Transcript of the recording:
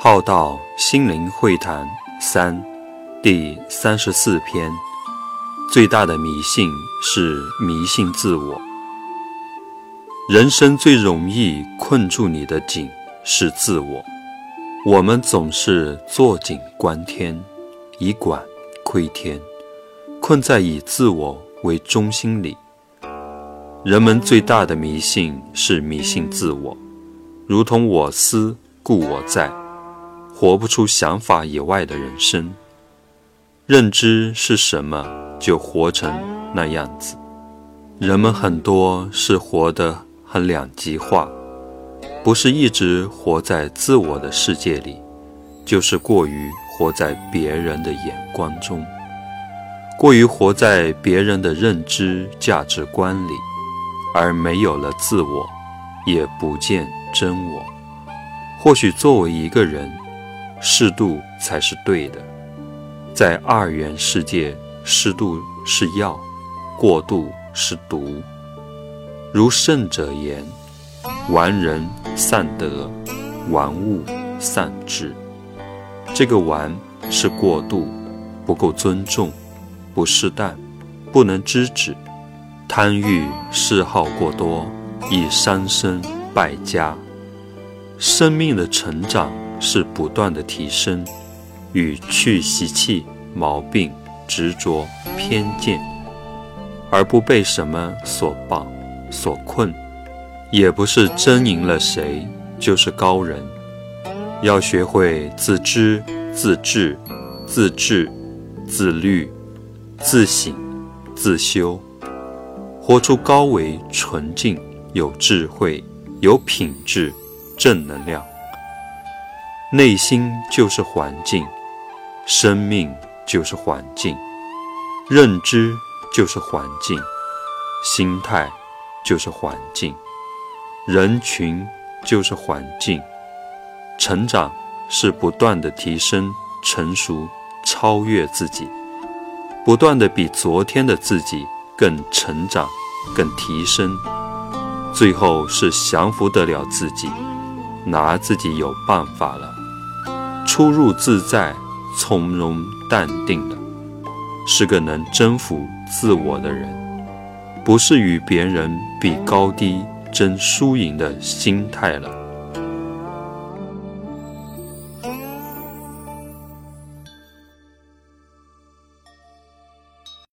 浩道心灵会谈三第三十四篇：最大的迷信是迷信自我。人生最容易困住你的井是自我。我们总是坐井观天，以管窥天，困在以自我为中心里。人们最大的迷信是迷信自我，如同我思故我在。活不出想法以外的人生，认知是什么就活成那样子。人们很多是活得很两极化，不是一直活在自我的世界里，就是过于活在别人的眼光中，过于活在别人的认知价值观里，而没有了自我，也不见真我。或许作为一个人。适度才是对的，在二元世界，适度是药，过度是毒。如圣者言：“玩人散德，玩物散智。”这个“玩”是过度，不够尊重，不适当，不能制止。贪欲嗜好过多，易伤身败家。生命的成长。是不断的提升，与去习气、毛病、执着、偏见，而不被什么所绑、所困，也不是争赢了谁就是高人。要学会自知、自治、自治、自律、自省、自修，活出高维、纯净、有智慧、有品质、正能量。内心就是环境，生命就是环境，认知就是环境，心态就是环境，人群就是环境。成长是不断的提升、成熟、超越自己，不断的比昨天的自己更成长、更提升，最后是降服得了自己，拿自己有办法了。出入自在、从容淡定的，是个能征服自我的人，不是与别人比高低、争输赢的心态了。